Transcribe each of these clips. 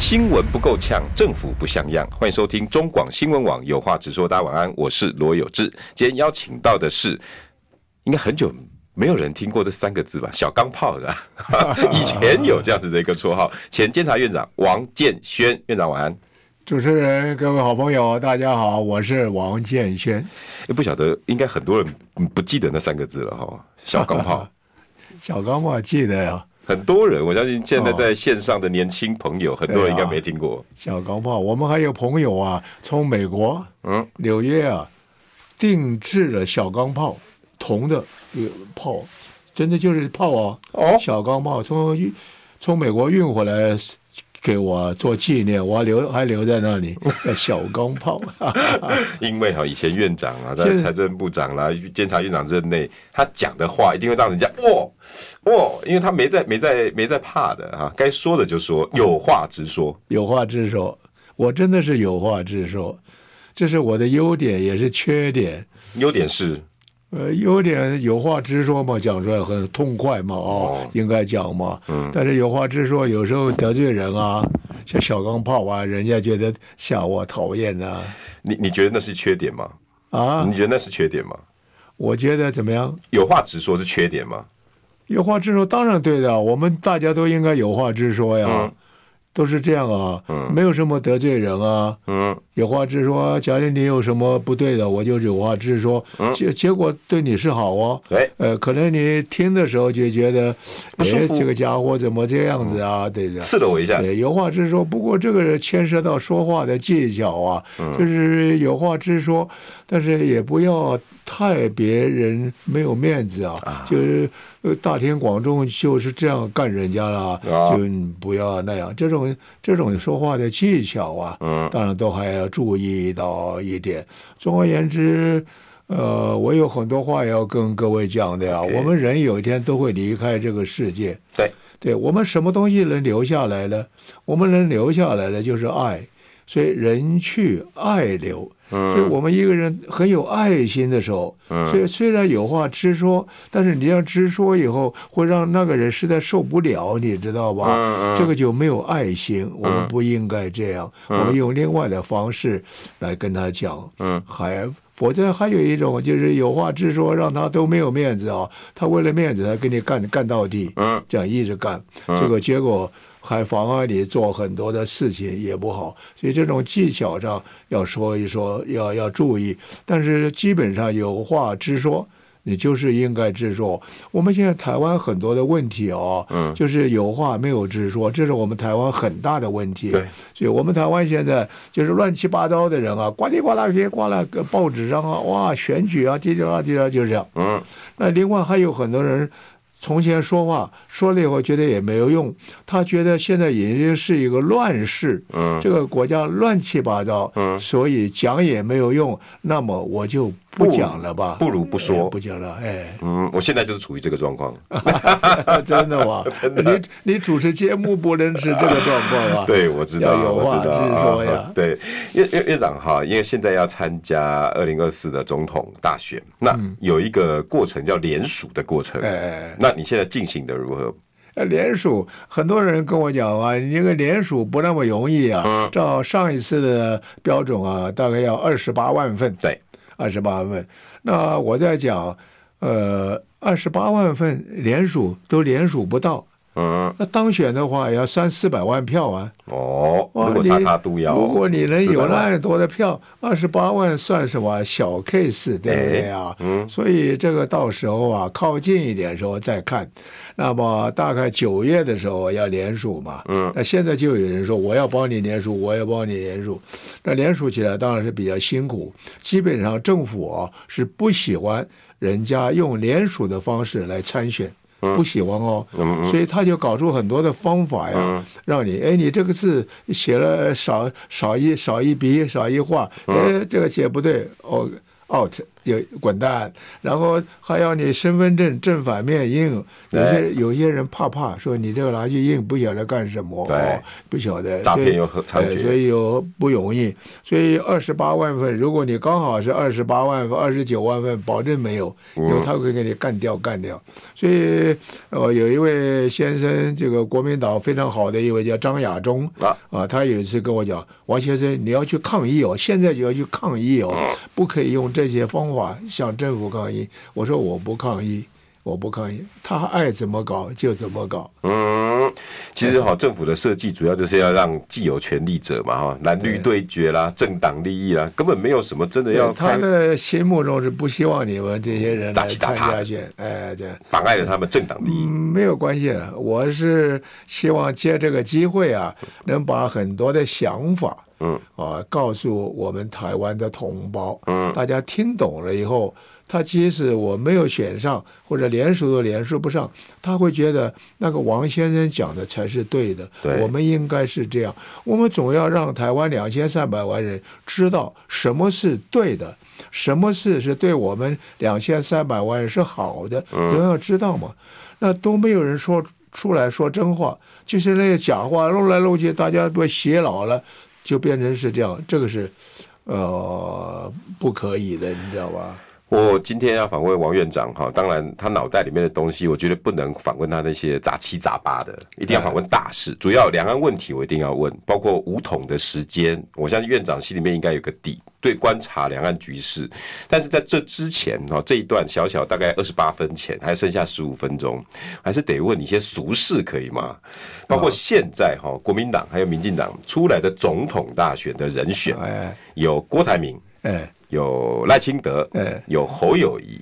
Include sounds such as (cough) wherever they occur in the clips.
新闻不够呛，政府不像样。欢迎收听中广新闻网有话直说。大家晚安，我是罗有志。今天邀请到的是，应该很久没有人听过这三个字吧？小钢炮的，(laughs) 以前有这样子的一个绰号。前监察院长王建轩院长晚安。主持人，各位好朋友，大家好，我是王建轩。也不晓得，应该很多人不记得那三个字了哈。小钢炮，(laughs) 小钢炮记得呀。很多人，我相信现在在线上的年轻朋友，哦、很多人应该没听过小钢炮。我们还有朋友啊，从美国，嗯，纽约啊，定制了小钢炮，铜的炮，真的就是炮啊，哦，小钢炮从从美国运回来。给我做纪念，我留还留在那里，(laughs) 叫小钢炮。(laughs) 因为哈，以前院长啊，在财政部长啦、监察院长任内，他讲的话一定会让人家哇哇，因为他没在没在没在怕的哈，该说的就说，有话直说，有话直说。我真的是有话直说，这是我的优点，也是缺点。优点是。呃，有点有话直说嘛，讲出来很痛快嘛，哦，哦应该讲嘛。嗯。但是有话直说，有时候得罪人啊，像小钢炮啊，人家觉得笑我讨厌呐、啊。你你觉得那是缺点吗？啊？你觉得那是缺点吗？我觉得怎么样？有话直说是缺点吗？有话直说当然对的，我们大家都应该有话直说呀。嗯都是这样啊，嗯，没有什么得罪人啊，嗯，有话直说。假如你有什么不对的，我就有话直说，嗯，结结果对你是好哦，哎，呃，可能你听的时候就觉得，哎，这个家伙怎么这样子啊？对的，刺了我一下。对，有话直说。不过这个牵涉到说话的技巧啊，就是有话直说，但是也不要太别人没有面子啊，就是大庭广众就是这样干人家了，就不要那样这种。这种说话的技巧啊，嗯，当然都还要注意到一点。总而言之，呃，我有很多话要跟各位讲的呀。Okay. 我们人有一天都会离开这个世界，对，对，我们什么东西能留下来呢？我们能留下来的就是爱，所以人去爱留。所以我们一个人很有爱心的时候，所以虽然有话直说，但是你要直说以后会让那个人实在受不了，你知道吧？这个就没有爱心，我们不应该这样。我们用另外的方式来跟他讲，还否则还有一种就是有话直说，让他都没有面子啊，他为了面子他跟你干干到底，这样一直干，这个结果。还妨碍你做很多的事情也不好，所以这种技巧上要说一说，要要注意。但是基本上有话直说，你就是应该直说。我们现在台湾很多的问题哦，嗯，就是有话没有直说，这是我们台湾很大的问题。对，所以我们台湾现在就是乱七八糟的人啊，呱里呱啦些呱啦，报纸上啊，哇，选举啊，滴滴啦滴啦就是这样。嗯，那另外还有很多人。从前说话说了以后觉得也没有用，他觉得现在已经是一个乱世，嗯，这个国家乱七八糟，嗯，所以讲也没有用，那么我就。不讲了吧，不如不说。哎、不讲了，哎，嗯，我现在就是处于这个状况，(laughs) 真的吗？(laughs) 真的，你你主持节目不能是这个状况啊？(laughs) 对，我知道，我知道说呀。啊、对，院院院长哈，因为现在要参加二零二四的总统大选，那有一个过程叫联署的过程，哎、嗯，那你现在进行的如何？联署，很多人跟我讲啊，你这个联署不那么容易啊，嗯、照上一次的标准啊，大概要二十八万份，对。二十八万份，那我在讲，呃，二十八万份连数都连数不到，嗯，那当选的话也要三四百万票啊。哦，如果差他都要，如果你能有那么多的票，二十八万算什么小 case，对不对啊？嗯，所以这个到时候啊，靠近一点的时候再看。那么大概九月的时候要联署嘛，嗯，那现在就有人说我要帮你联署，我要帮你联署，那联署起来当然是比较辛苦。基本上政府啊是不喜欢人家用联署的方式来参选。不喜欢哦，所以他就搞出很多的方法呀，让你哎，你这个字写了少少一少一笔少一画，哎，这个写不对，哦，out，就滚蛋，然后还要你身份证正反面印，有些有些人怕怕，说你这个拿去印不晓得干什么，哦，不晓得，诈骗又很猖獗，所以又不容易，所以二十八万份，如果你刚好是二十八万份、二十九万份，保证没有，因为他会给你干掉干掉。所以呃，有一位先生，这个国民党非常好的一位叫张亚中啊。啊，他有一次跟我讲，王先生你要去抗议哦，现在就要去抗议哦，不可以用这些方向政府抗议，我说我不抗议，我不可以，他爱怎么搞就怎么搞。嗯，其实哈，政府的设计主要就是要让既有权力者嘛哈，蓝绿对决啦，政党利益啦，根本没有什么真的要。他的心目中是不希望你们这些人来参加选，哎，这样妨碍了他们政党利益。嗯，没有关系的，我是希望借这个机会啊，能把很多的想法。嗯啊，告诉我们台湾的同胞，嗯，大家听懂了以后，他即使我没有选上，或者连署都连署不上，他会觉得那个王先生讲的才是对的。对，我们应该是这样，我们总要让台湾两千三百万人知道什么是对的，什么事是对我们两千三百万人是好的，都要知道嘛。那都没有人说出来说真话，就是那些假话，弄来弄去，大家都洗脑了。就变成是这样，这个是，呃，不可以的，你知道吧？我今天要访问王院长哈，当然他脑袋里面的东西，我觉得不能访问他那些杂七杂八的，一定要访问大事。主要两岸问题我一定要问，包括五统的时间，我相信院长心里面应该有个底，对观察两岸局势。但是在这之前哈，这一段小小大概二十八分前，还剩下十五分钟，还是得问你一些俗事可以吗？包括现在哈，国民党还有民进党出来的总统大选的人选，有郭台铭，哎。有赖清德，有侯友宜，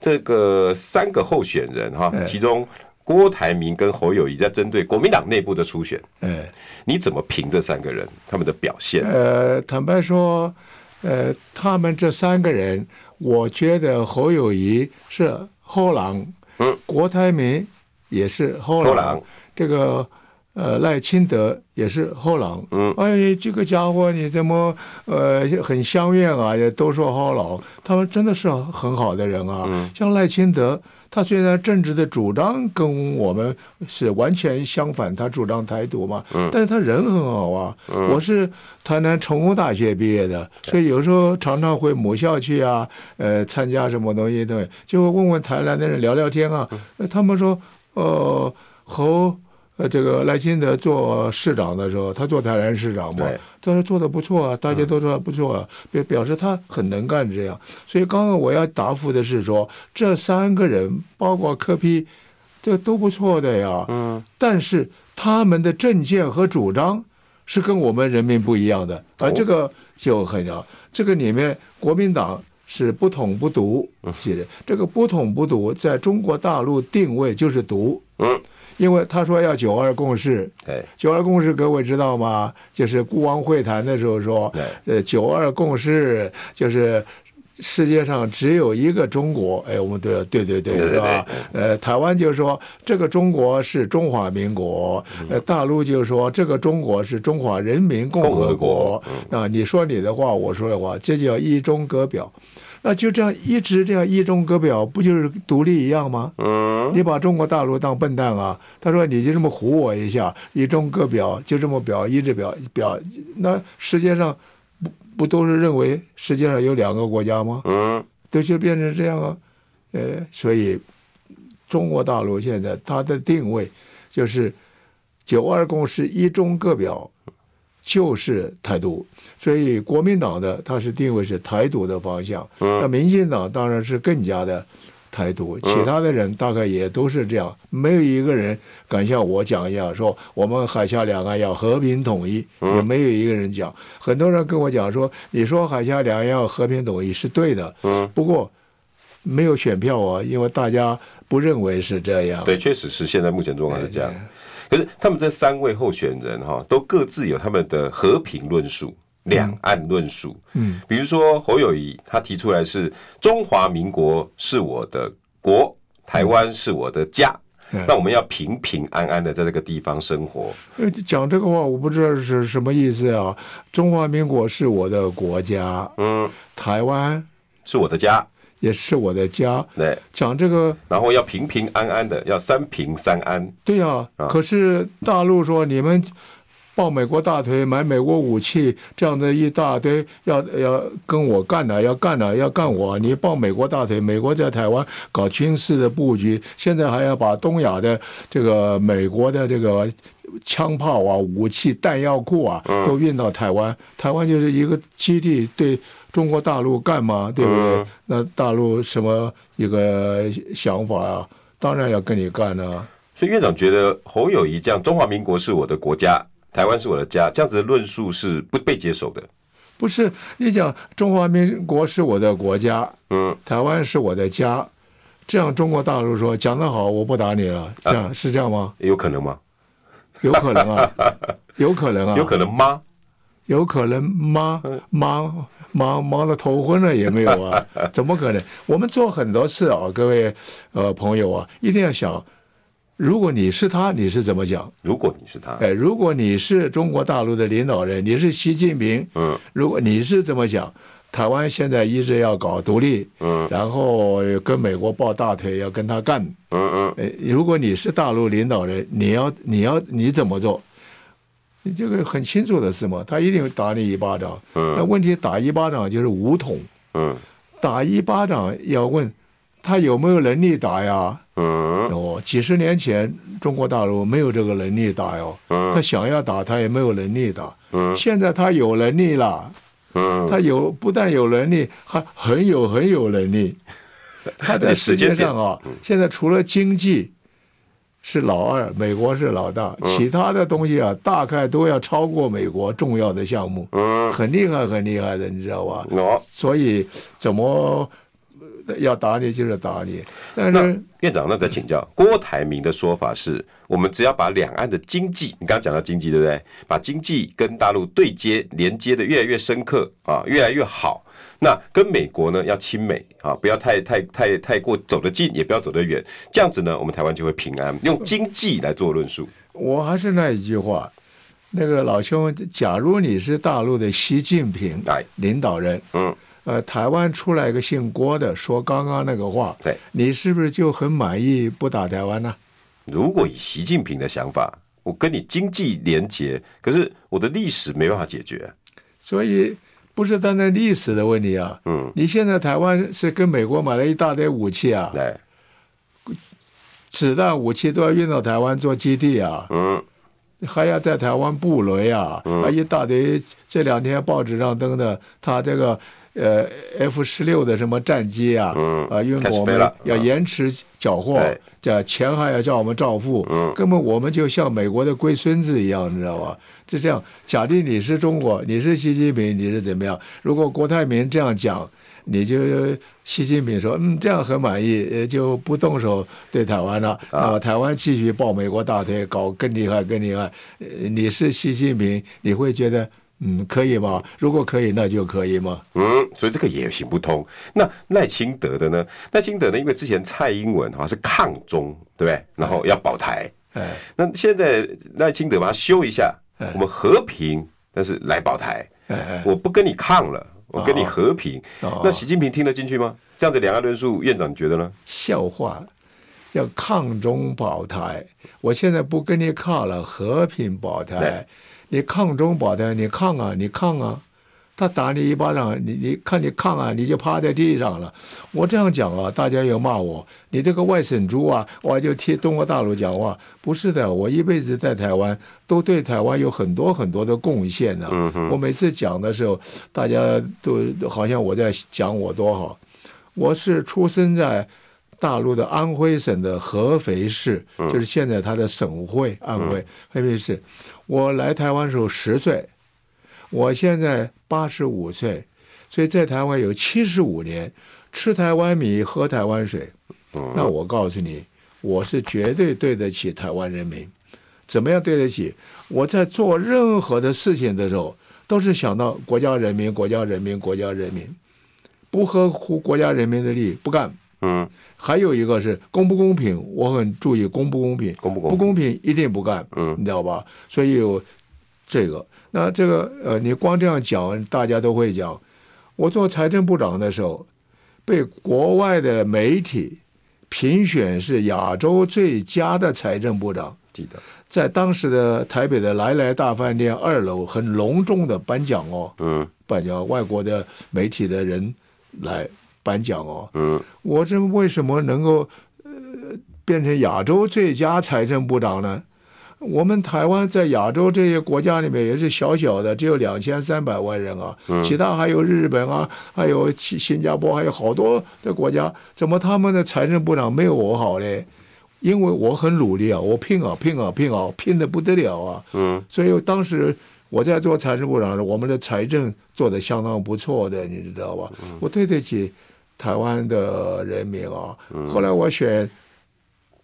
这个三个候选人哈，其中郭台铭跟侯友谊在针对国民党内部的初选，你怎么评这三个人他们的表现？呃，坦白说，呃，他们这三个人，我觉得侯友谊是后郎，嗯，郭台铭也是后郎，这个。呃，赖清德也是后郎，嗯，哎，这个家伙你怎么呃很相怨啊？也都说后狼，他们真的是很好的人啊。嗯、像赖清德，他虽然政治的主张跟我们是完全相反，他主张台独嘛，嗯，但是他人很好啊。嗯、我是台南成功大学毕业的，所以有时候常常回母校去啊，呃，参加什么东西对，就会问问台南的人聊聊天啊。他们说，呃，侯。呃，这个赖清德做市长的时候，他做台南市长嘛，他说做的不错啊，大家都说不错啊，表表示他很能干这样。所以刚刚我要答复的是说，这三个人包括柯批这都不错的呀。嗯。但是他们的政见和主张是跟我们人民不一样的，而这个就很要，这个里面国民党是不统不独，写的这个不统不独在中国大陆定位就是独。嗯。因为他说要九二共识，对，九二共识各位知道吗？就是孤王会谈的时候说，对，呃，九二共识就是世界上只有一个中国，哎，我们都要对对对，是吧？呃，台湾就说这个中国是中华民国，呃，大陆就说这个中国是中华人民共和国，啊，你说你的话，我说的话，这叫一中各表。那就这样一直这样一中各表，不就是独立一样吗？嗯，你把中国大陆当笨蛋啊？他说你就这么唬我一下，一中各表就这么表，一直表表。那世界上不不都是认为世界上有两个国家吗？嗯，都就变成这样啊。呃，所以中国大陆现在它的定位就是九二共识，一中各表。就是台独，所以国民党的它是定位是台独的方向，那民进党当然是更加的台独，其他的人大概也都是这样，没有一个人敢像我讲一样说我们海峡两岸要和平统一，也没有一个人讲。很多人跟我讲说，你说海峡两岸要和平统一是对的，不过没有选票啊，因为大家不认为是这样。对，确实是现在目前状况是这样。可是他们这三位候选人哈，都各自有他们的和平论述、两岸论述。嗯，比如说侯友谊，他提出来是中华民国是我的国，台湾是我的家，那我们要平平安安的在这个地方生活。讲这个话，我不知道是什么意思啊。中华民国是我的国家，嗯，台湾是我的家，也是我的家。对，讲这个，然后要平平安安的，要三平三安。对啊，啊可是大陆说你们。抱美国大腿，买美国武器，这样的一大堆，要要跟我干的，要干的，要干我。你抱美国大腿，美国在台湾搞军事的布局，现在还要把东亚的这个美国的这个枪炮啊、武器弹药库啊都运到台湾。台湾就是一个基地，对中国大陆干嘛？对不对？那大陆什么一个想法啊？当然要跟你干了。所以院长觉得侯友谊这样，中华民国是我的国家。台湾是我的家，这样子的论述是不被接受的。不是你讲中华民国是我的国家，嗯，台湾是我的家，这样中国大陆说讲得好，我不打你了，这样、啊、是这样吗？有可能吗？有可能啊，(laughs) 有可能啊，有可能吗？有可能忙？忙忙忙的头昏了也没有啊？(laughs) 怎么可能？我们做很多事啊，各位呃朋友啊，一定要想。如果你是他，你是怎么讲？如果你是他，哎，如果你是中国大陆的领导人，你是习近平，嗯，如果你是怎么讲？台湾现在一直要搞独立，嗯，然后跟美国抱大腿，要跟他干，嗯嗯，哎，如果你是大陆领导人，你要你要你怎么做？你这个很清楚的是嘛，他一定会打你一巴掌，嗯，那问题打一巴掌就是武统，嗯，打一巴掌要问他有没有能力打呀？嗯，哦，几十年前中国大陆没有这个能力打哟，嗯，他想要打他也没有能力打，嗯，现在他有能力了，嗯，他有不但有能力，还很有很有能力，(laughs) 他在世界上啊，现在除了经济是老二，美国是老大，其他的东西啊，大概都要超过美国重要的项目，嗯，很厉害很厉害的，你知道吧？哦，所以怎么？要打你就是打你，但是院长，那再请教郭台铭的说法是，我们只要把两岸的经济，你刚刚讲到经济对不对？把经济跟大陆对接连接的越来越深刻啊，越来越好。那跟美国呢要亲美啊，不要太太太太过走得近，也不要走得远，这样子呢，我们台湾就会平安。用经济来做论述，我还是那一句话，那个老兄，假如你是大陆的习近平领导人，嗯。呃，台湾出来一个姓郭的说刚刚那个话，对，你是不是就很满意不打台湾呢？如果以习近平的想法，我跟你经济连结，可是我的历史没办法解决，所以不是单单历史的问题啊。嗯，你现在台湾是跟美国买了一大堆武器啊，对，子弹武器都要运到台湾做基地啊，嗯，还要在台湾布雷啊，嗯、还一大堆。这两天报纸上登的，他这个。呃，F 十六的什么战机啊，嗯、啊，因为我们要延迟缴获，这钱还要叫我们照付，嗯，根本我们就像美国的龟孙子一样，你知道吧？就这样，假定你是中国，你是习近平，你是怎么样？如果郭台铭这样讲，你就习近平说，嗯，这样很满意，就不动手对台湾了，啊，台湾继续抱美国大腿，搞更厉害，更厉害。你是习近平，你会觉得？嗯，可以吗？如果可以，那就可以吗？嗯，所以这个也行不通。那赖清德的呢？赖清德呢？因为之前蔡英文好像是抗中，对不对？然后要保台。哎，那现在赖清德把它修一下，我们和平，但是来保台。哎，我不跟你抗了，我跟你和平。哦，那习近平听得进去吗？这样子两岸论述，院长你觉得呢？笑话，要抗中保台。我现在不跟你抗了，和平保台。你抗中保台，你抗啊，你抗啊，他打你一巴掌，你你看你抗啊，你就趴在地上了。我这样讲啊，大家又骂我，你这个外省猪啊，我就替中国大陆讲话。不是的，我一辈子在台湾，都对台湾有很多很多的贡献呢。我每次讲的时候，大家都好像我在讲我多好。我是出生在大陆的安徽省的合肥市，就是现在它的省会安徽合肥市。我来台湾时候十岁，我现在八十五岁，所以在台湾有七十五年，吃台湾米，喝台湾水。那我告诉你，我是绝对对得起台湾人民。怎么样对得起？我在做任何的事情的时候，都是想到国家人民、国家人民、国家人民，不合乎国家人民的利益不干。嗯。还有一个是公不公平，我很注意公不公平，公不公不公平一定不干，嗯，你知道吧？所以有这个，那这个呃，你光这样讲，大家都会讲。我做财政部长的时候，被国外的媒体评选是亚洲最佳的财政部长。记得在当时的台北的来来大饭店二楼很隆重的颁奖哦，嗯，颁奖外国的媒体的人来颁奖哦，嗯，我这为什么能够呃变成亚洲最佳财政部长呢？我们台湾在亚洲这些国家里面也是小小的，只有两千三百万人啊，其他还有日本啊，还有新新加坡，还有好多的国家，怎么他们的财政部长没有我好嘞？因为我很努力啊，我拼啊拼啊拼啊，拼的不得了啊。嗯，所以当时我在做财政部长的时候，我们的财政做的相当不错的，你知道吧？我对得起台湾的人民啊。后来我选。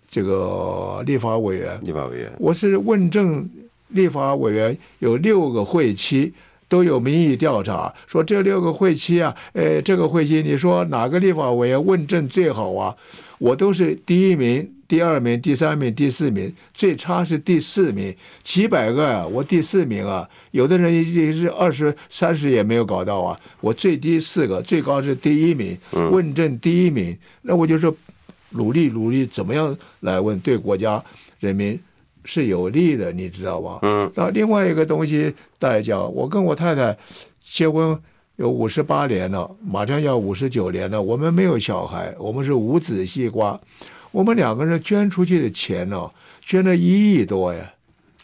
这个立法委员，立法委员，我是问政立法委员，有六个会期都有民意调查，说这六个会期啊，呃，这个会期你说哪个立法委员问政最好啊？我都是第一名、第二名、第三名、第四名，最差是第四名，几百个啊，我第四名啊，有的人已经是二十三十也没有搞到啊，我最低四个，最高是第一名，问政第一名，那我就是。努力努力，怎么样来问对国家人民是有利的，你知道吧？嗯。那另外一个东西，大家讲，我跟我太太结婚有五十八年了，马上要五十九年了，我们没有小孩，我们是无子西瓜。我们两个人捐出去的钱呢，捐了一亿多呀！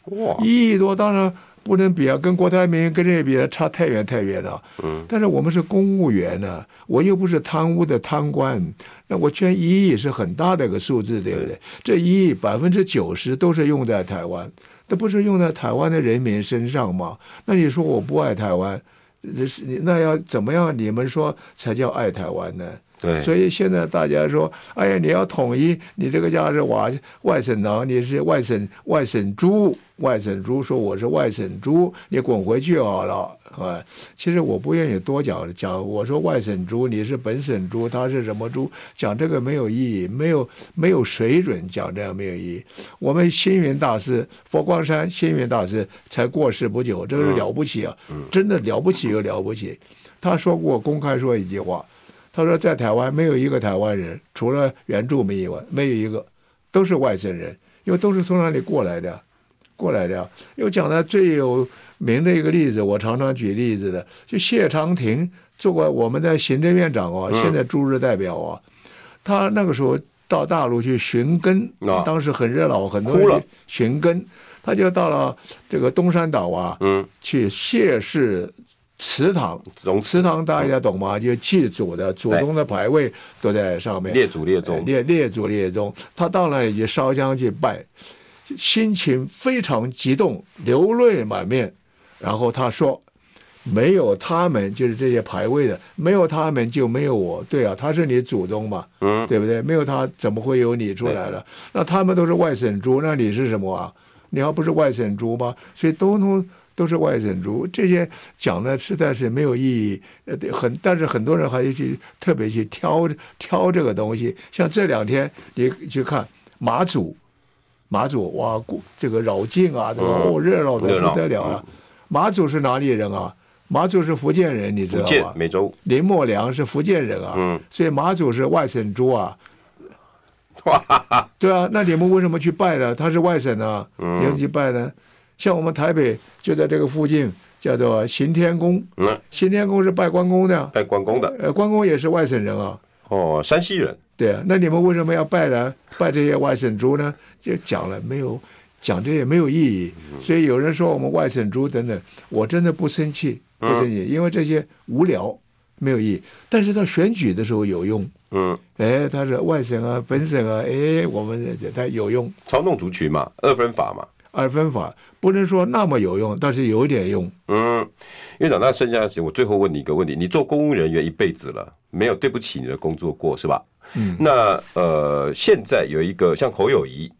哇，一亿多，当然。不能比啊，跟郭台铭跟这比差太远太远了。嗯，但是我们是公务员呢，我又不是贪污的贪官，那我捐一亿是很大的一个数字，对不对？这一亿百分之九十都是用在台湾，这不是用在台湾的人民身上吗？那你说我不爱台湾，那是那要怎么样？你们说才叫爱台湾呢？对，所以现在大家说，哎呀，你要统一，你这个家是外外省人，你是外省外省猪，外省猪说我是外省猪，你滚回去好了啊！其实我不愿意多讲讲，我说外省猪，你是本省猪，他是什么猪？讲这个没有意义，没有没有水准，讲这样没有意义。我们星云大师佛光山星云大师才过世不久，这个是了不起啊，真的了不起又了不起。他说过公开说一句话。他说，在台湾没有一个台湾人，除了原住民以外，没有一个，都是外省人，因为都是从那里过来的，过来的。又讲的最有名的一个例子，我常常举例子的，就谢长廷做过我们的行政院长啊，现在驻日代表啊，他那个时候到大陆去寻根，当时很热闹，很多人寻根，他就到了这个东山岛啊，去谢氏。祠堂，祠堂大家懂吗？就祭祖的祖宗的牌位都在上面，列祖列宗，列列祖列宗。他到那里去烧香去拜，心情非常激动，流泪满面。然后他说：“没有他们，就是这些牌位的，没有他们就没有我。对啊，他是你祖宗嘛，嗯，对不对？没有他，怎么会有你出来了？那他们都是外省猪，那你是什么啊？你要不是外省猪吗？所以都能。”都是外省猪，这些讲的实在是没有意义。呃，很，但是很多人还是去特别去挑挑这个东西。像这两天你去看马祖，马祖哇，这个绕境啊，这个哦热闹的不得了啊。马祖是哪里人啊？马祖是福建人，你知道吗？美洲。林默良是福建人啊，嗯，所以马祖是外省猪啊。(laughs) 对啊，那你们为什么去拜呢？他是外省啊，你们去拜呢？像我们台北就在这个附近，叫做行天宫。嗯，行天宫是拜关公的。拜关公的。呃，关公也是外省人啊。哦，山西人。对啊，那你们为什么要拜呢？拜这些外省猪呢？就讲了没有？讲这些没有意义。所以有人说我们外省猪等等，我真的不生气，不生气，因为这些无聊，没有意义。但是到选举的时候有用。嗯。哎，他是外省啊，本省啊，哎，我们他有用。操弄族群嘛，二分法嘛。二分法不能说那么有用，但是有点用。嗯，院长，那剩下的我最后问你一个问题：你做公务人员一辈子了，没有对不起你的工作过，是吧？嗯。那呃，现在有一个像侯友谊，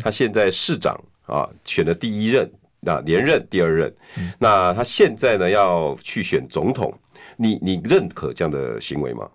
他现在市长啊，选了第一任，那连任第二任，那他现在呢要去选总统，你你认可这样的行为吗？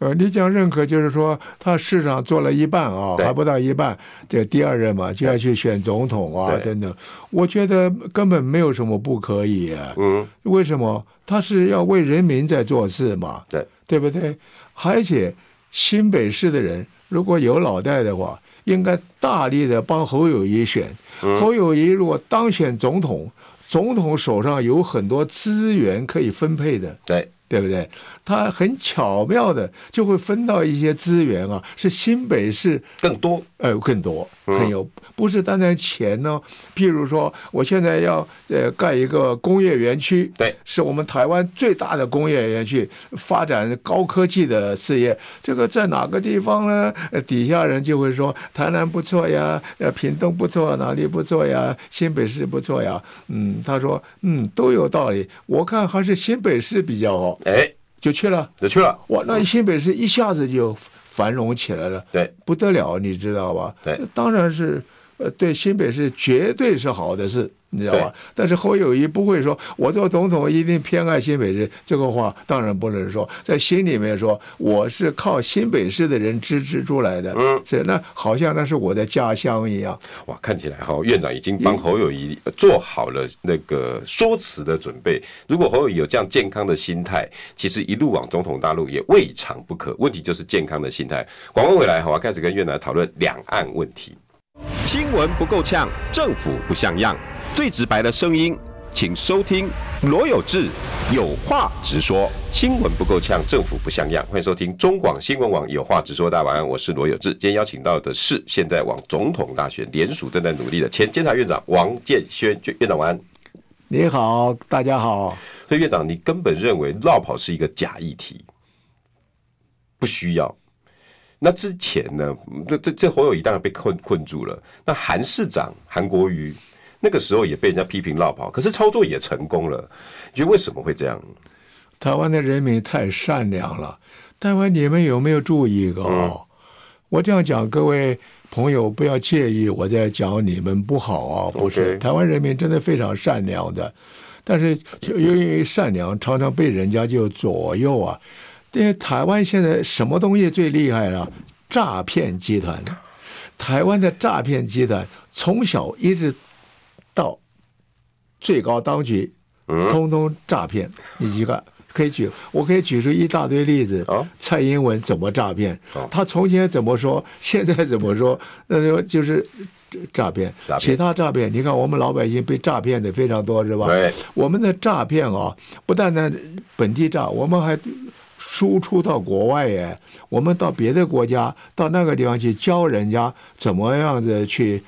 呃，你讲认可就是说他市长做了一半啊，还不到一半，这第二任嘛就要去选总统啊等等，我觉得根本没有什么不可以啊。嗯，为什么？他是要为人民在做事嘛，对对不对？而且新北市的人如果有脑袋的话，应该大力的帮侯友谊选。侯友谊如果当选总统，总统手上有很多资源可以分配的。对。对不对？他很巧妙的就会分到一些资源啊，是新北市更多，呃，更多，很有，不是单单钱呢。譬如说，我现在要呃盖一个工业园区，对，是我们台湾最大的工业园区，发展高科技的事业。这个在哪个地方呢？底下人就会说，台南不错呀，呃，屏东不错，哪里不错呀？新北市不错呀。嗯，他说，嗯，都有道理。我看还是新北市比较好。哎，就去了，就去了。哇，那新北市一下子就繁荣起来了，对，不得了，你知道吧？对，当然是，呃，对新北市绝对是好的事。你知道吧？但是侯友谊不会说，我做总统一定偏爱新北市，这个话当然不能说，在心里面说我是靠新北市的人支持出来的，嗯，是那好像那是我的家乡一样。哇，看起来哈，院长已经帮侯友宜做好了那个说辞的准备。如果侯友宜有这样健康的心态，其实一路往总统大陆也未尝不可。问题就是健康的心态。广告回来，我要开始跟院长讨论两岸问题。新闻不够呛，政府不像样。最直白的声音，请收听罗有志有话直说。新闻不够呛，政府不像样。欢迎收听中广新闻网有话直说。大家晚安，我是罗有志。今天邀请到的是现在往总统大选联署正在努力的前监察院长王建煊院长。晚安。你好，大家好。所以院长，你根本认为落跑是一个假议题，不需要。那之前呢？这这这侯友谊当然被困困住了。那韩市长韩国瑜。那个时候也被人家批评落跑，可是操作也成功了。你觉得为什么会这样？台湾的人民太善良了。台湾你们有没有注意过？嗯、我这样讲，各位朋友不要介意我在讲你们不好啊，不是。台湾人民真的非常善良的，但是由于善良，常常被人家就左右啊。因为台湾现在什么东西最厉害啊？诈骗集团。台湾的诈骗集团从小一直。到最高当局，通通诈骗。你几个可以举，我可以举出一大堆例子。蔡英文怎么诈骗？他从前怎么说？现在怎么说？那就就是诈骗。其他诈骗，你看我们老百姓被诈骗的非常多，是吧？我们的诈骗啊，不但呢本地诈，我们还输出到国外耶。我们到别的国家，到那个地方去教人家怎么样子去。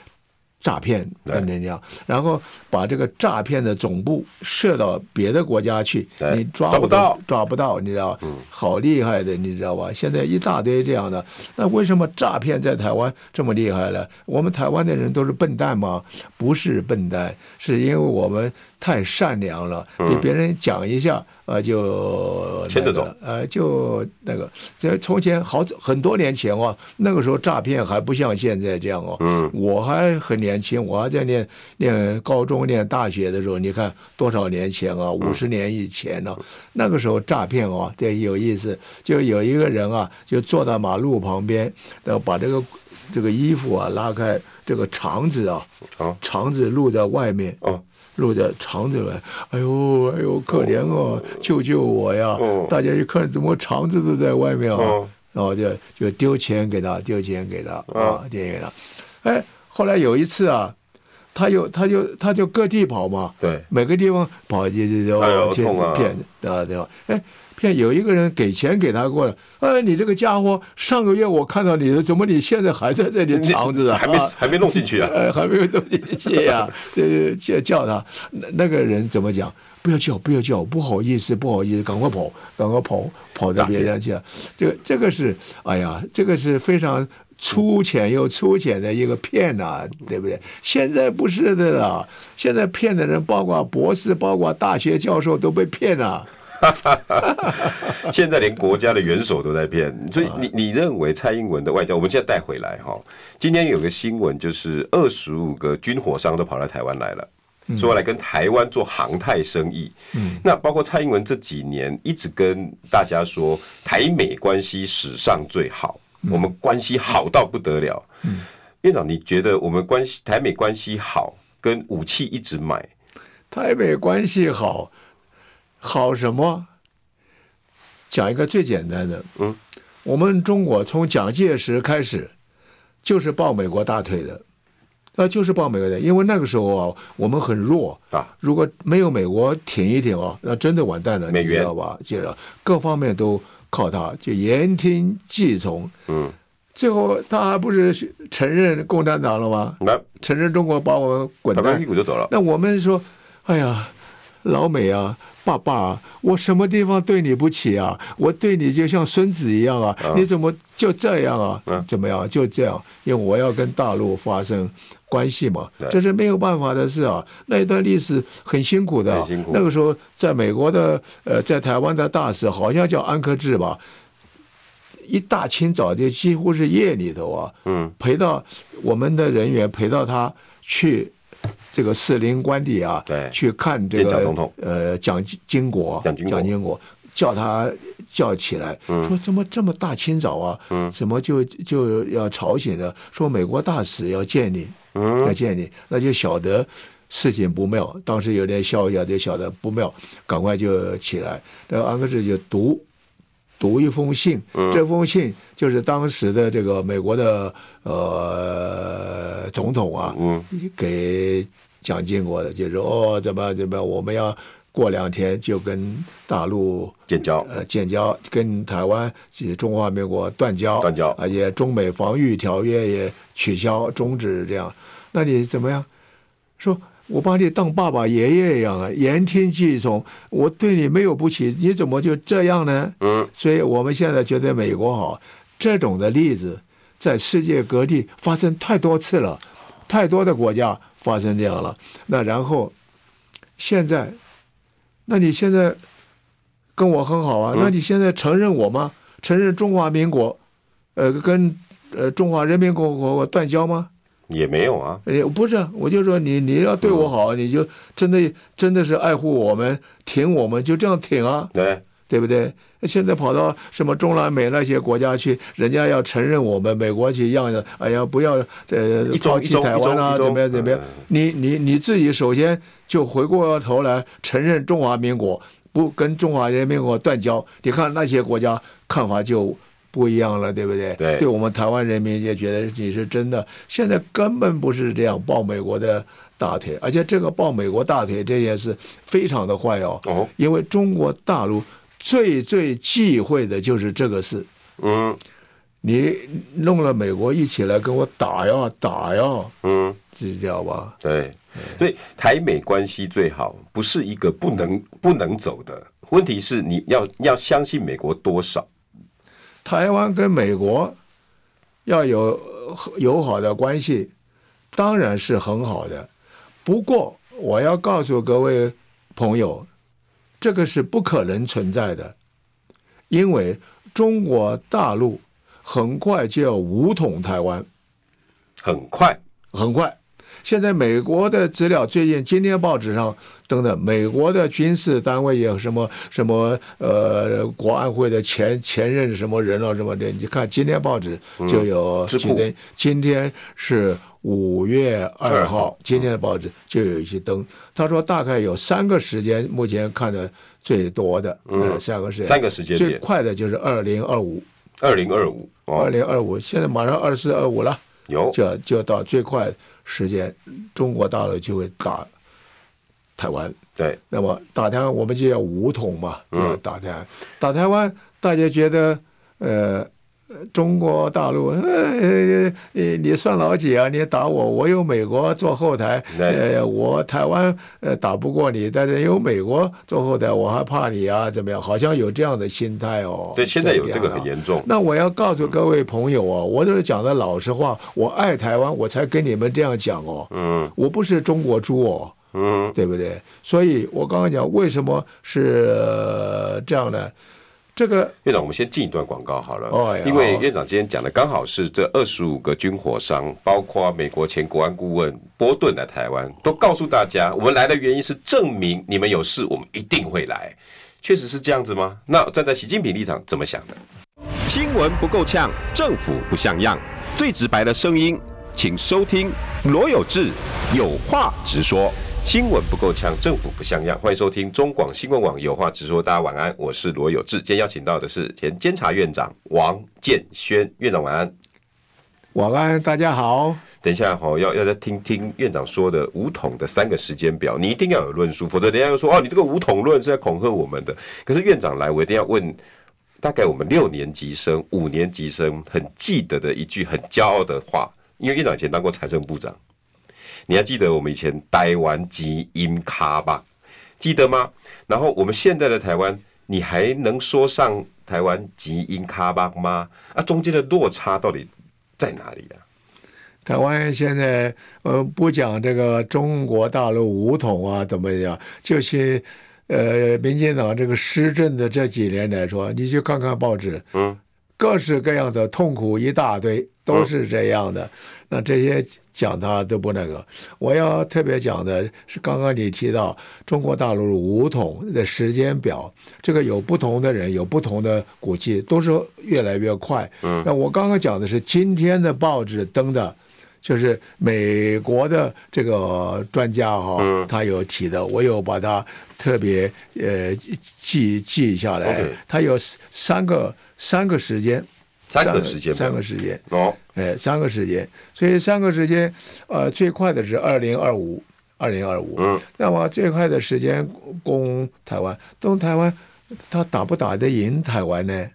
诈骗跟人家，然后把这个诈骗的总部设到别的国家去，你抓不到，抓不到，你知道？好厉害的，你知道吧？现在一大堆这样的，那为什么诈骗在台湾这么厉害了？我们台湾的人都是笨蛋吗？不是笨蛋，是因为我们太善良了，给别人讲一下。呃，就牵着走，呃，就那个，这从前好很多年前哦，那个时候诈骗还不像现在这样哦。嗯，我还很年轻，我还在念念高中、念大学的时候，你看多少年前啊，五十年以前呢，那个时候诈骗哦，对，有意思，就有一个人啊，就坐在马路旁边，然后把这个这个衣服啊拉开，这个肠子啊，肠子露在外面。哦。露在肠子来，哎呦哎呦，可怜哦，救救我呀！大家一看，怎么肠子都在外面啊？然后就就丢钱给他，丢钱给他啊，丢钱给他。哎，后来有一次啊，他又他就他就各地跑嘛，对，每个地方跑就就就骗对吧？对吧？哎。有一个人给钱给他过来，哎，你这个家伙，上个月我看到你的，怎么你现在还在这里藏着啊？还没还没弄进去啊？哎，还没有弄进去呀？这叫叫他，那那个人怎么讲？不要叫，不要叫，不好意思，不好意思，赶快跑，赶快跑，跑到别家去。这个这个是，哎呀，这个是非常粗浅又粗浅的一个骗呐，对不对？现在不是的了，现在骗的人，包括博士，包括大学教授都被骗了。(laughs) 现在连国家的元首都在骗，所以你你认为蔡英文的外交，我们现在带回来哈。今天有个新闻，就是二十五个军火商都跑到台湾来了。说要来跟台湾做航太生意。嗯，那包括蔡英文这几年一直跟大家说，台美关系史上最好，我们关系好到不得了。嗯，院长，你觉得我们关系台美关系好，跟武器一直买，台美关系好，好什么？讲一个最简单的，嗯，我们中国从蒋介石开始就是抱美国大腿的。那就是抱美国的，因为那个时候啊，我们很弱啊。如果没有美国挺一挺啊，那真的完蛋了，你知道吧？接着各方面都靠他，就言听计从。嗯，最后他还不是承认共产党了吗？那承认中国把我们滚蛋，屁股就走了。那我们说，哎呀，老美啊。爸爸，我什么地方对你不起啊？我对你就像孙子一样啊！你怎么就这样啊？怎么样？就这样，因为我要跟大陆发生关系嘛，这是没有办法的事啊。那一段历史很辛苦的，那个时候在美国的呃，在台湾的大使好像叫安克志吧，一大清早就几乎是夜里头啊，嗯，陪到我们的人员陪到他去。这个士林官邸啊，对，去看这个呃蒋经国，蒋经国叫他叫起来，嗯、说怎么这么大清早啊，嗯、怎么就就要吵醒了？说美国大使要见你，嗯、要见你，那就晓得事情不妙。当时有点消息就晓得不妙，赶快就起来。然后安克志就读。读一封信，这封信就是当时的这个美国的呃总统啊，嗯给蒋经国的，就是哦怎么怎么，我们要过两天就跟大陆建交，呃建交，跟台湾及中华民国断交，断交，而且中美防御条约也取消终止，这样，那你怎么样说？我把你当爸爸、爷爷一样啊，言听计从。我对你没有不起，你怎么就这样呢？嗯，所以我们现在觉得美国好，这种的例子在世界各地发生太多次了，太多的国家发生这样了。那然后现在，那你现在跟我很好啊？那你现在承认我吗？承认中华民国，呃，跟呃中华人民共和国断交吗？也没有啊，也，不是，我就说你你要对我好，嗯、你就真的真的是爱护我们，挺我们，就这样挺啊，对对不对？现在跑到什么中南美那些国家去，人家要承认我们美国去样的，哎呀，不要呃抛弃台湾啊，怎么样怎么样？你你你自己首先就回过头来承认中华民国，不跟中华人民共和国断交，你看那些国家看法就。不一样了，对不对？对，对我们台湾人民也觉得你是真的。现在根本不是这样抱美国的大腿，而且这个抱美国大腿这件事非常的坏哦。哦，因为中国大陆最最忌讳的就是这个事。嗯，你弄了美国一起来跟我打呀打呀。嗯，知道吧？对，所以台美关系最好不是一个不能不能走的问题，是你要要相信美国多少。台湾跟美国要有友好的关系，当然是很好的。不过，我要告诉各位朋友，这个是不可能存在的，因为中国大陆很快就要武统台湾，很快，很快。现在美国的资料，最近今天报纸上登的，美国的军事单位有什么什么呃，国安会的前前任什么人了、啊、什么的，你看今天报纸就有今天、嗯、今天是五月二号，今天的报纸就有一些登，他说大概有三个时间，目前看的最多的，嗯，三个时间，三个时间最快的就是二零二五，二零二五，二零二五，现在马上二四二五了，有。就就到最快。时间，中国大陆就会打台湾。对，那么打台湾，我们就要武统嘛。嗯，打台湾，打台湾，大家觉得，呃，中国大陆，呃，你你算老几啊？你打我，我有美国做后台。呃，我台湾呃打不过你，但是有美国做后台，我还怕你啊？怎么样？好像有这样的心态哦。对，现在有这个很严重。那我要告诉各位朋友啊，我都是讲的老实话，我爱台湾，我才跟你们这样讲哦。嗯。我不是中国猪哦。嗯。对不对？所以我刚刚讲为什么是这样呢？这个院长，我们先进一段广告好了。哦，因为院长今天讲的刚好是这二十五个军火商，包括美国前国安顾问波顿来台湾，都告诉大家，我们来的原因是证明你们有事，我们一定会来。确实是这样子吗？那站在习近平立场怎么想的？新闻不够呛，政府不像样，最直白的声音，请收听罗有志有话直说。新闻不够呛，政府不像样。欢迎收听中广新闻网有话直说。大家晚安，我是罗有志。今天邀请到的是前监察院长王建煊院长，晚安。晚安，大家好。等一下哈，要要再听听院长说的武统的三个时间表，你一定要有论述，否则人家又说哦，你这个武统论是在恐吓我们的。可是院长来，我一定要问，大概我们六年级生、五年级生很记得的一句很骄傲的话，因为院长以前当过财政部长。你还记得我们以前台湾基因卡吧，记得吗？然后我们现在的台湾，你还能说上台湾基因卡吧吗？啊，中间的落差到底在哪里啊？台湾现在呃不讲这个中国大陆武统啊怎么样？就是呃民进党这个施政的这几年来说，你去看看报纸，嗯，各式各样的痛苦一大堆，都是这样的。嗯、那这些。讲他都不那个，我要特别讲的是，刚刚你提到中国大陆五统的时间表，这个有不同的人有不同的估计，都是越来越快。嗯，那我刚刚讲的是今天的报纸登的，就是美国的这个专家哈，他有提的，我有把它特别呃记记下来，他有三个三个时间。三个时间，三个时间。哦，哎，三个时间，所以三个时间，呃，最快的是二零二五，二零二五，嗯，那么最快的时间攻台湾，攻台湾，他打不打得赢台湾呢？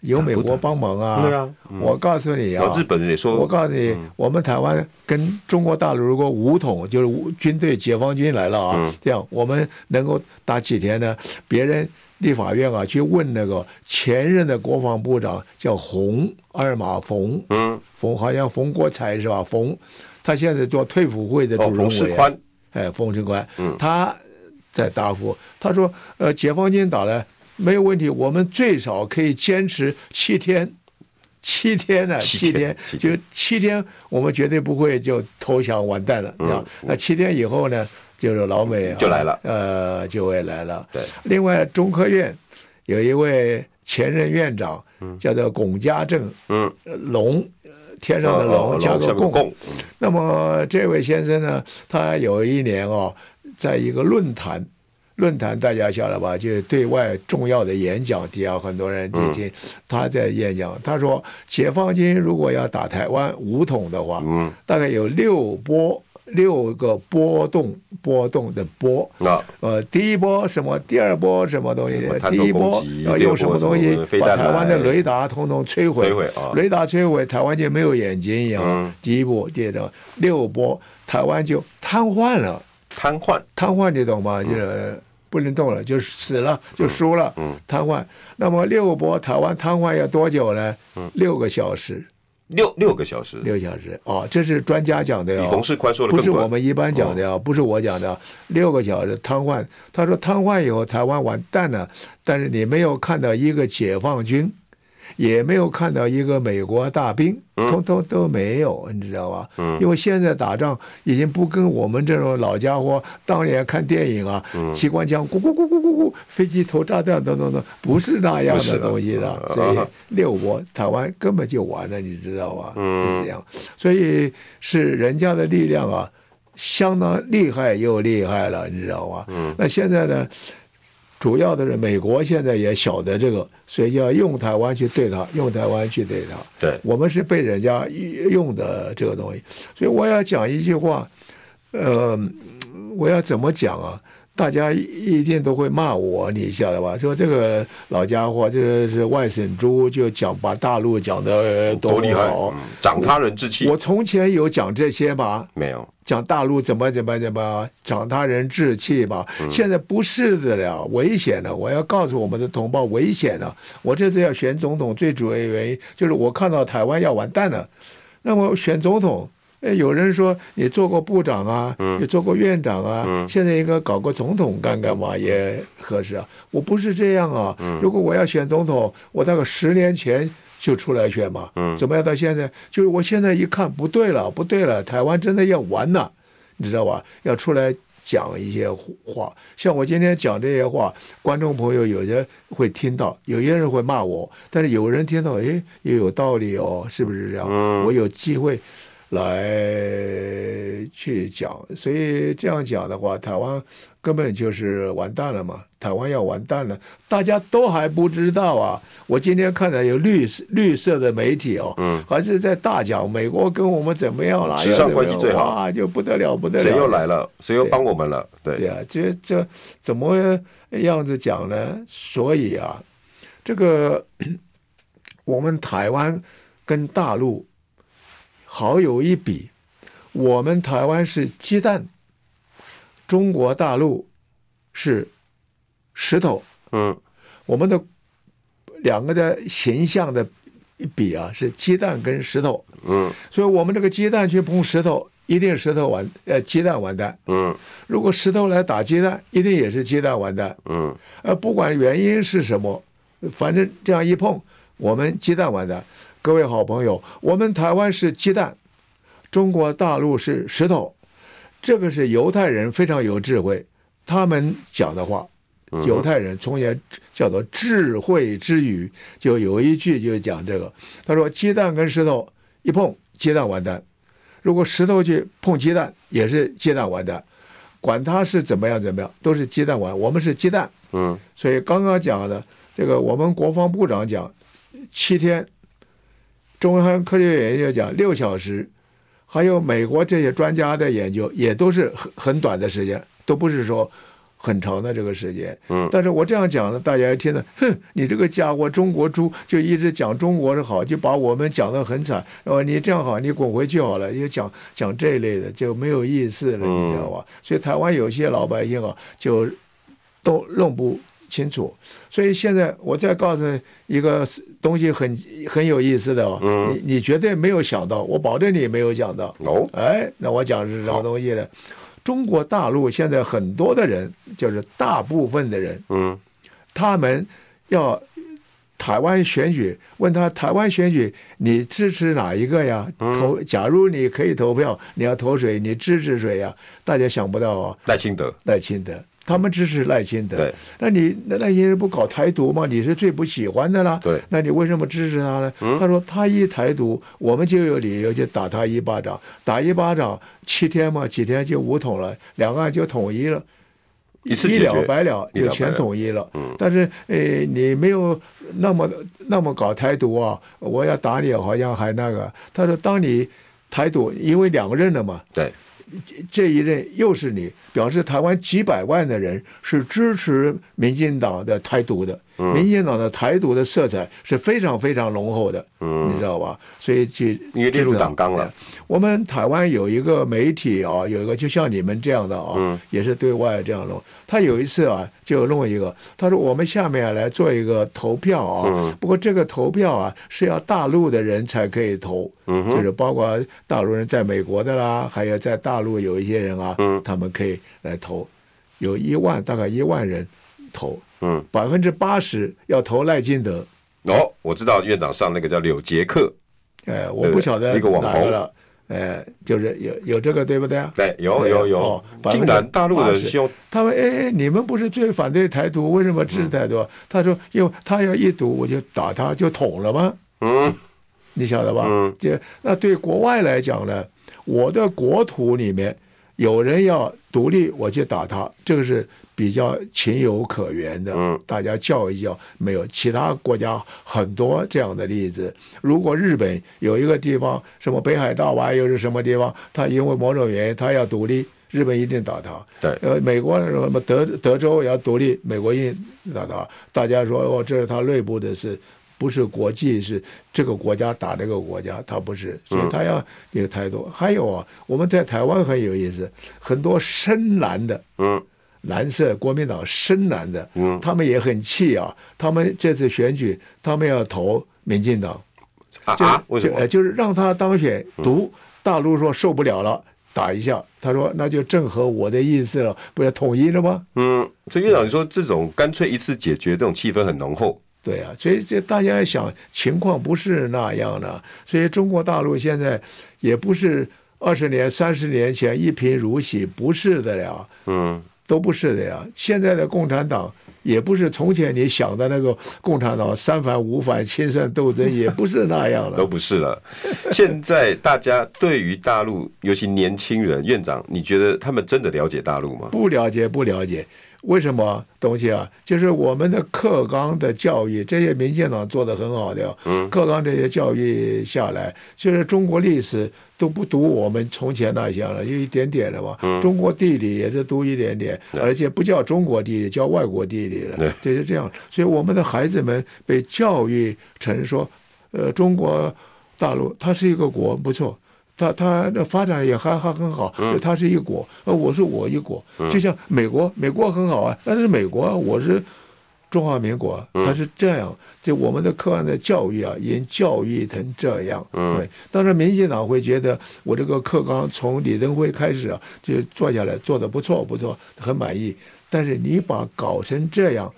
有美国帮忙啊，对啊，我告诉你啊，日本人也说，我告诉你，我们台湾跟中国大陆如果武统，就是军队解放军来了啊，这样我们能够打几天呢？别人。立法院啊，去问那个前任的国防部长叫洪阿尔玛冯，嗯，冯好像冯国才是吧？冯，他现在做退辅会的主任委员，哎，冯世宽，嗯，他在答复，他说，呃，解放军打了没有问题，我们最少可以坚持七天，七天呢，七天，就七天，我们绝对不会就投降完蛋了，嗯，那七天以后呢？就是老美就来了，呃，就会来了。对，另外中科院有一位前任院长，叫做龚家正，嗯，龙，天上的龙加个共。那么这位先生呢，他有一年哦，在一个论坛，论坛大家晓得吧？就对外重要的演讲，底下很多人听听他在演讲。他说，解放军如果要打台湾武统的话，嗯，大概有六波。六个波动，波动的波，那呃，第一波什么？第二波什么东西？第一波要用什么东西把台湾的雷达统统摧毁？雷达摧毁，台湾就没有眼睛一样。第一波，第二波，六波，台湾就瘫痪了。瘫痪，瘫痪，你懂吗？就是不能动了，就死了，就输了。瘫痪。那么六波，台湾瘫痪要多久呢？六个小时。六六个小时，六小时哦，这是专家讲的哟。冯世宽说的，不是我们一般讲的，不是我讲的。六个小时瘫痪，他说瘫痪以后台湾完蛋了，但是你没有看到一个解放军。也没有看到一个美国大兵，通通都没有，你知道吧？嗯，因为现在打仗已经不跟我们这种老家伙当年看电影啊，机关枪咕咕咕咕咕咕，飞机投炸弹等等等，不是那样的东西的。所以六国台湾根本就完了，你知道吧？嗯，是这样。所以是人家的力量啊，相当厉害又厉害了，你知道吧？嗯，那现在呢？主要的是美国现在也晓得这个，所以要用台湾去对他，用台湾去对他。对，我们是被人家用的这个东西，所以我要讲一句话，呃，我要怎么讲啊？大家一定都会骂我，你晓得吧？说这个老家伙，这个是外省猪，就讲把大陆讲的多厉害，长他人志气。我从前有讲这些吧？没有。讲大陆怎么怎么怎么长他人志气吧？现在不是的了，危险了！我要告诉我们的同胞，危险了！我这次要选总统，最主要的原因就是我看到台湾要完蛋了。那么选总统。有人说你做过部长啊，嗯，你做过院长啊，嗯，现在应该搞个总统干干嘛也合适啊。我不是这样啊，嗯，如果我要选总统，我大概十年前就出来选嘛，嗯，怎么样？到现在就是我现在一看不对了，不对了，台湾真的要完了，你知道吧？要出来。讲一些话，像我今天讲这些话，观众朋友有些会听到，有些人会骂我，但是有人听到，哎，也有道理哦，是不是这样？嗯，我有机会。来去讲，所以这样讲的话，台湾根本就是完蛋了嘛！台湾要完蛋了，大家都还不知道啊！我今天看到有绿绿色的媒体哦，嗯，还是在大讲美国跟我们怎么样了，史上关系最好啊，就不得了，不得了！谁又来了？谁又帮我们了？对对啊，这这怎么样子讲呢？所以啊，这个 (coughs) 我们台湾跟大陆。好有一比，我们台湾是鸡蛋，中国大陆是石头。嗯，我们的两个的形象的一比啊，是鸡蛋跟石头。嗯，所以我们这个鸡蛋去碰石头，一定石头完，呃，鸡蛋完蛋。嗯，如果石头来打鸡蛋，一定也是鸡蛋完蛋。嗯，呃，不管原因是什么，反正这样一碰，我们鸡蛋完蛋。各位好朋友，我们台湾是鸡蛋，中国大陆是石头，这个是犹太人非常有智慧，他们讲的话，犹太人从前叫做智慧之语，就有一句就讲这个，他说鸡蛋跟石头一碰，鸡蛋完蛋；如果石头去碰鸡蛋，也是鸡蛋完蛋，管它是怎么样怎么样，都是鸡蛋完。我们是鸡蛋，嗯，所以刚刚讲的这个，我们国防部长讲七天。中央科学院研究讲六小时，还有美国这些专家的研究也都是很很短的时间，都不是说很长的这个时间。嗯，但是我这样讲呢，大家一听呢，哼，你这个家伙中国猪就一直讲中国是好，就把我们讲得很惨。哦，你这样好，你滚回去好了，就讲讲这一类的就没有意思了，你知道吧？所以台湾有些老百姓啊，就都弄不清楚，所以现在我再告诉一个东西很很有意思的哦，嗯、你你绝对没有想到，我保证你没有想到。哦，哎，那我讲是什么东西呢？中国大陆现在很多的人，就是大部分的人，嗯，他们要台湾选举，问他台湾选举你支持哪一个呀？投，假如你可以投票，你要投谁？你支持谁呀？大家想不到啊，赖清德，赖清德。他们支持赖清德，对，那你那赖清德不搞台独吗？你是最不喜欢的啦，对，那你为什么支持他呢？嗯、他说他一台独，我们就有理由就打他一巴掌，打一巴掌七天嘛，几天就武统了，两岸就统一了，一次一了百了就全统一了。嗯、但是诶，你没有那么那么搞台独啊，我要打你好像还那个。他说，当你台独，因为两任了嘛，对。这一任又是你，表示台湾几百万的人是支持民进党的台独的，民进党的台独的色彩是非常非常浓厚的，嗯、你知道吧？所以就因为列入党纲了。我们台湾有一个媒体啊，有一个就像你们这样的啊，嗯、也是对外这样弄。他有一次啊，就弄一个，他说我们下面来做一个投票啊，嗯、不过这个投票啊是要大陆的人才可以投，嗯、就是包括大陆人在美国的啦，还有在大陆有一些人啊，嗯、他们可以来投，有一万大概一万人投，嗯，百分之八十要投赖金德。哦，我知道院长上那个叫柳杰克，哎，我不晓得一个网红了。哎，就是有有这个对不对啊？对，有有有。哦，竟然大陆人希望他们哎，你们不是最反对台独，为什么支持台独？他说，因为他要一独，我就打他，就捅了吗？嗯，你晓得吧？嗯，这那对国外来讲呢，我的国土里面有人要独立，我去打他，这个是比较情有可原的。嗯，大家叫一叫，没有其他国家很多这样的例子。如果日本有一个地方，什么北海道啊，又是什么地方，他因为某种原因他要独立，日本一定打他。对，呃，美国什么德德州要独立，美国一定打他。大家说哦，这是他内部的事。不是国际，是这个国家打这个国家，他不是，所以他要有态度。嗯、还有啊，我们在台湾很有意思，很多深蓝的，嗯，蓝色国民党深蓝的，嗯，他们也很气啊。他们这次选举，他们要投民进党，啊，啊为什么？就就是让他当选独，独、大陆说受不了了，打一下。他说那就正合我的意思了，不要统一了吗？嗯，所以院长你说这种干脆一次解决，这种气氛很浓厚。对啊，所以这大家想情况不是那样的，所以中国大陆现在也不是二十年、三十年前一贫如洗，不是的呀，嗯，都不是的呀。现在的共产党也不是从前你想的那个共产党三反五反、清算斗争，也不是那样了，都不是了。现在大家对于大陆，尤其年轻人，院长，你觉得他们真的了解大陆吗？不了解，不了解。为什么东西啊？就是我们的课纲的教育，这些民进党做的很好的。嗯，课纲这些教育下来，就是中国历史都不读我们从前那些了，有一点点了嘛。嗯，中国地理也是读一点点，而且不叫中国地理，叫外国地理了。对，就是这样。所以我们的孩子们被教育成说，呃，中国大陆它是一个国，不错。他他的发展也还还很好，他是一国，呃，我是我一国，就像美国，美国很好啊，但是美国我是中华民国，他是这样，就我们的课案的教育啊，已经教育成这样，对。当然，民进党会觉得我这个课纲从李登辉开始啊，就做下来做的不错不错，很满意。但是你把搞成这样，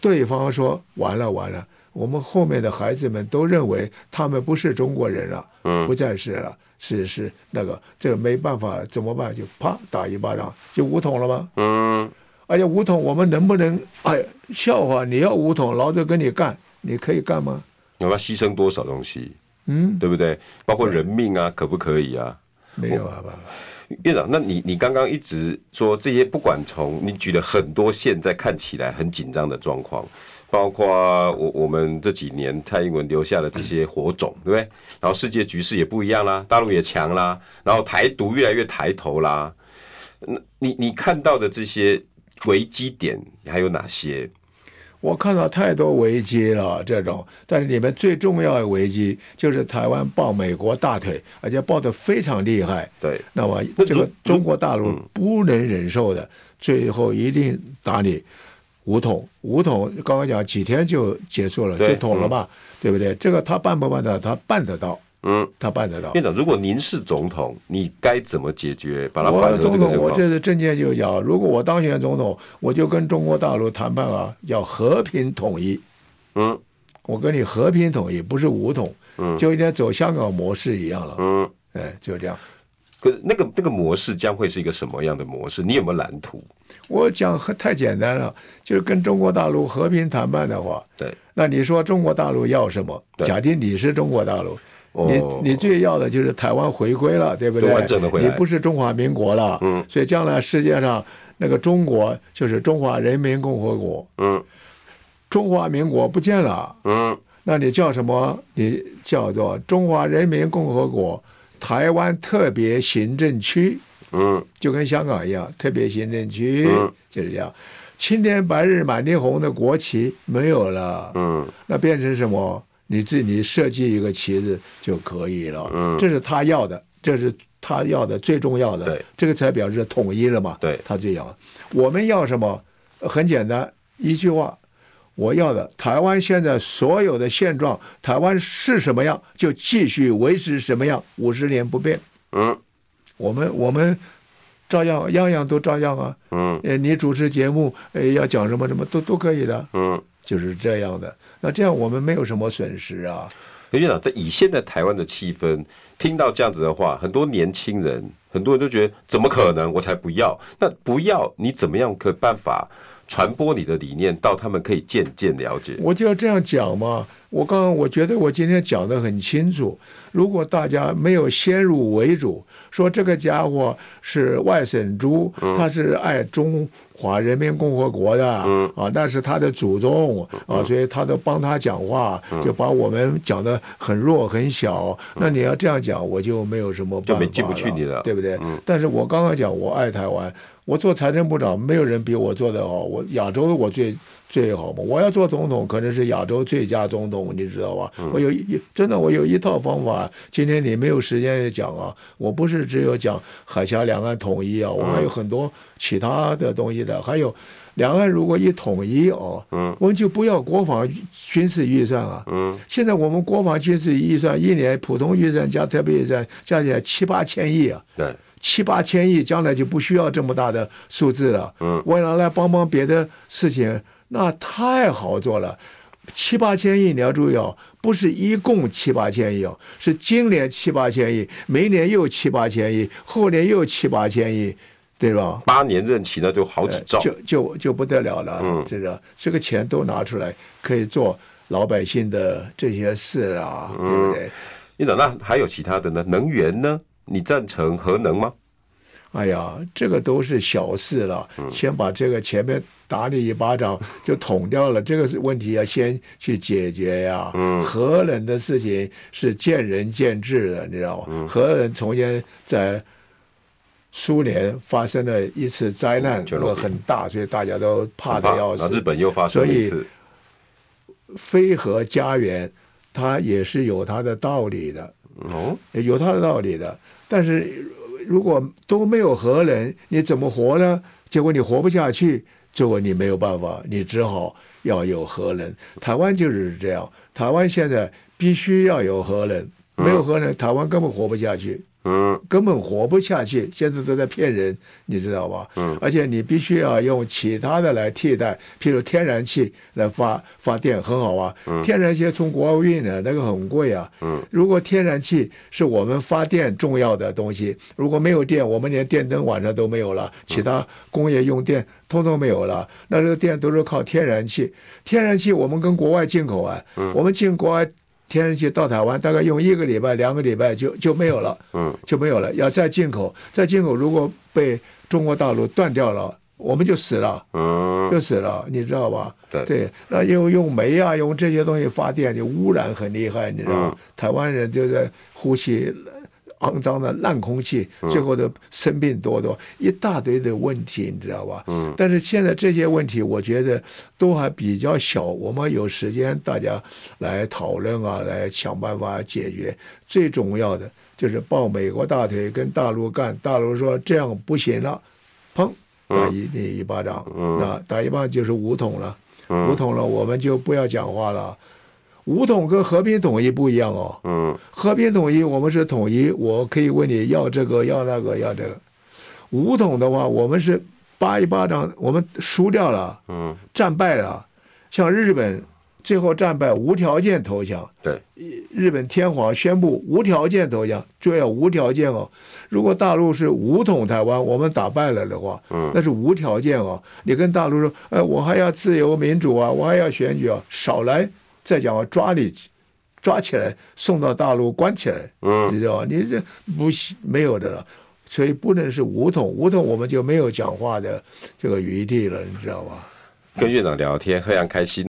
对方说完了完了，我们后面的孩子们都认为他们不是中国人了，不再是了。是是那个，这个没办法，怎么办？就啪打一巴掌，就武统了吗？嗯。哎呀，武统我们能不能？哎，笑话！你要武统，老子跟你干，你可以干吗？我要牺牲多少东西？嗯，对不对？包括人命啊，可不可以啊？没有啊，爸爸。院长，那你你刚刚一直说这些，不管从你举了很多现在看起来很紧张的状况。包括我我们这几年蔡英文留下的这些火种，对不对？然后世界局势也不一样啦，大陆也强啦，然后台独越来越抬头啦。那你你看到的这些危机点还有哪些？我看到太多危机了，这种，但是里面最重要的危机就是台湾抱美国大腿，而且抱得非常厉害。对，那么这个中国大陆不能忍受的，最后一定打你。武统，五统，刚刚讲几天就结束了，就统了嘛，对不对？这个他办不办得到？他办得到，嗯，他办得到。院长，如果您是总统，你该怎么解决？把他我总统，我这次政见就讲，如果我当选总统，我就跟中国大陆谈判啊，要和平统一。嗯，我跟你和平统一，不是武统，嗯，就有点走香港模式一样了。嗯，哎，就这样。可是那个那个模式将会是一个什么样的模式？你有没有蓝图？我讲很太简单了，就是跟中国大陆和平谈判的话，对，那你说中国大陆要什么？假定你是中国大陆，哦、你你最要的就是台湾回归了，对不对？完整的回来，你不是中华民国了，嗯，所以将来世界上那个中国就是中华人民共和国，嗯，中华民国不见了，嗯，那你叫什么？你叫做中华人民共和国。台湾特别行政区，嗯，就跟香港一样，特别行政区，嗯，就是这样。青天白日满地红的国旗没有了，嗯，那变成什么？你自己设计一个旗子就可以了，嗯，这是他要的，这是他要的最重要的，对，这个才表示统一了嘛，对，他最要。我们要什么？很简单，一句话。我要的台湾现在所有的现状，台湾是什么样就继续维持什么样，五十年不变。嗯，我们我们照样样样都照样啊。嗯，你主持节目，要讲什么什么都都可以的。嗯，就是这样的。那这样我们没有什么损失啊。刘院长，在以现在台湾的气氛，听到这样子的话，很多年轻人，很多人都觉得怎么可能？我才不要。那不要，你怎么样可办法？传播你的理念，到他们可以渐渐了解。我就要这样讲嘛。我刚刚我觉得我今天讲的很清楚。如果大家没有先入为主，说这个家伙是外省猪，他是爱中华人民共和国的，啊，那是他的祖宗啊，所以他都帮他讲话，就把我们讲的很弱很小。那你要这样讲，我就没有什么办法了，就没进不去你了，对不对？但是我刚刚讲我爱台湾。我做财政部长，没有人比我做得好。我亚洲我最最好嘛。我要做总统，可能是亚洲最佳总统，你知道吧？我有一真的，我有一套方法。今天你没有时间讲啊。我不是只有讲海峡两岸统一啊，我还有很多其他的东西的。还有，两岸如果一统一哦，嗯，我们就不要国防军事预算啊，嗯，现在我们国防军事预算一年普通预算加特别预算加起来七八千亿啊，对，七八千亿，将来就不需要这么大的数字了，嗯，为了来帮帮别的事情，那太好做了。七八千亿，你要注意哦，不是一共七八千亿哦，是今年七八千亿，明年又七八千亿，后年又七八千亿，对吧？八年任期呢就好几兆，就就就不得了了。嗯，这个这个钱都拿出来，可以做老百姓的这些事啊，嗯、对不对？院长，那还有其他的呢？能源呢？你赞成核能吗？哎呀，这个都是小事了，先把这个前面打你一巴掌 (laughs) 就捅掉了，这个是问题要先去解决呀。嗯，核能的事情是见仁见智的，你知道吗？核能从前在苏联发生了一次灾难，这个很大，所以大家都怕的要死。日本又发生一次，所以非核家园它也是有它的道理的，哦，有它的道理的，但是。如果都没有核能，你怎么活呢？结果你活不下去，结果你没有办法，你只好要有核能。台湾就是这样，台湾现在必须要有核能，没有核能，台湾根本活不下去。嗯，根本活不下去，现在都在骗人，你知道吧？嗯，而且你必须要用其他的来替代，譬如天然气来发发电，很好啊。嗯，天然气从国外运的，那个很贵啊。嗯，如果天然气是我们发电重要的东西，如果没有电，我们连电灯晚上都没有了，其他工业用电通通没有了，那这个电都是靠天然气。天然气我们跟国外进口啊，嗯，我们进国外。天然气到台湾大概用一个礼拜、两个礼拜就就没有了，(laughs) 嗯，就没有了。要再进口，再进口，如果被中国大陆断掉了，我们就死了，嗯，就死了，你知道吧？对，对，那用用煤啊，用这些东西发电，就污染很厉害，你知道吗？嗯，台湾人就在呼吸。肮脏的烂空气，最后的生病多多，一大堆的问题，你知道吧？嗯。但是现在这些问题，我觉得都还比较小，我们有时间大家来讨论啊，来想办法解决。最重要的就是抱美国大腿跟大陆干，大陆说这样不行了，砰，打一你一巴掌，那打一巴掌就是武统了，武统了，我们就不要讲话了。武统跟和平统一不一样哦。嗯，和平统一，我们是统一，我可以问你要这个要那个要这个。武统的话，我们是叭一巴掌，我们输掉了，嗯，战败了。像日本最后战败，无条件投降。对，日本天皇宣布无条件投降，就要无条件哦。如果大陆是武统台湾，我们打败了的话，嗯，那是无条件哦。你跟大陆说，哎，我还要自由民主啊，我还要选举啊，少来。再讲我抓你，抓起来送到大陆关起来，嗯，你知道吧？你这不没有的了，所以不能是武统，武统我们就没有讲话的这个余地了，你知道吧？跟院长聊天，非常开心。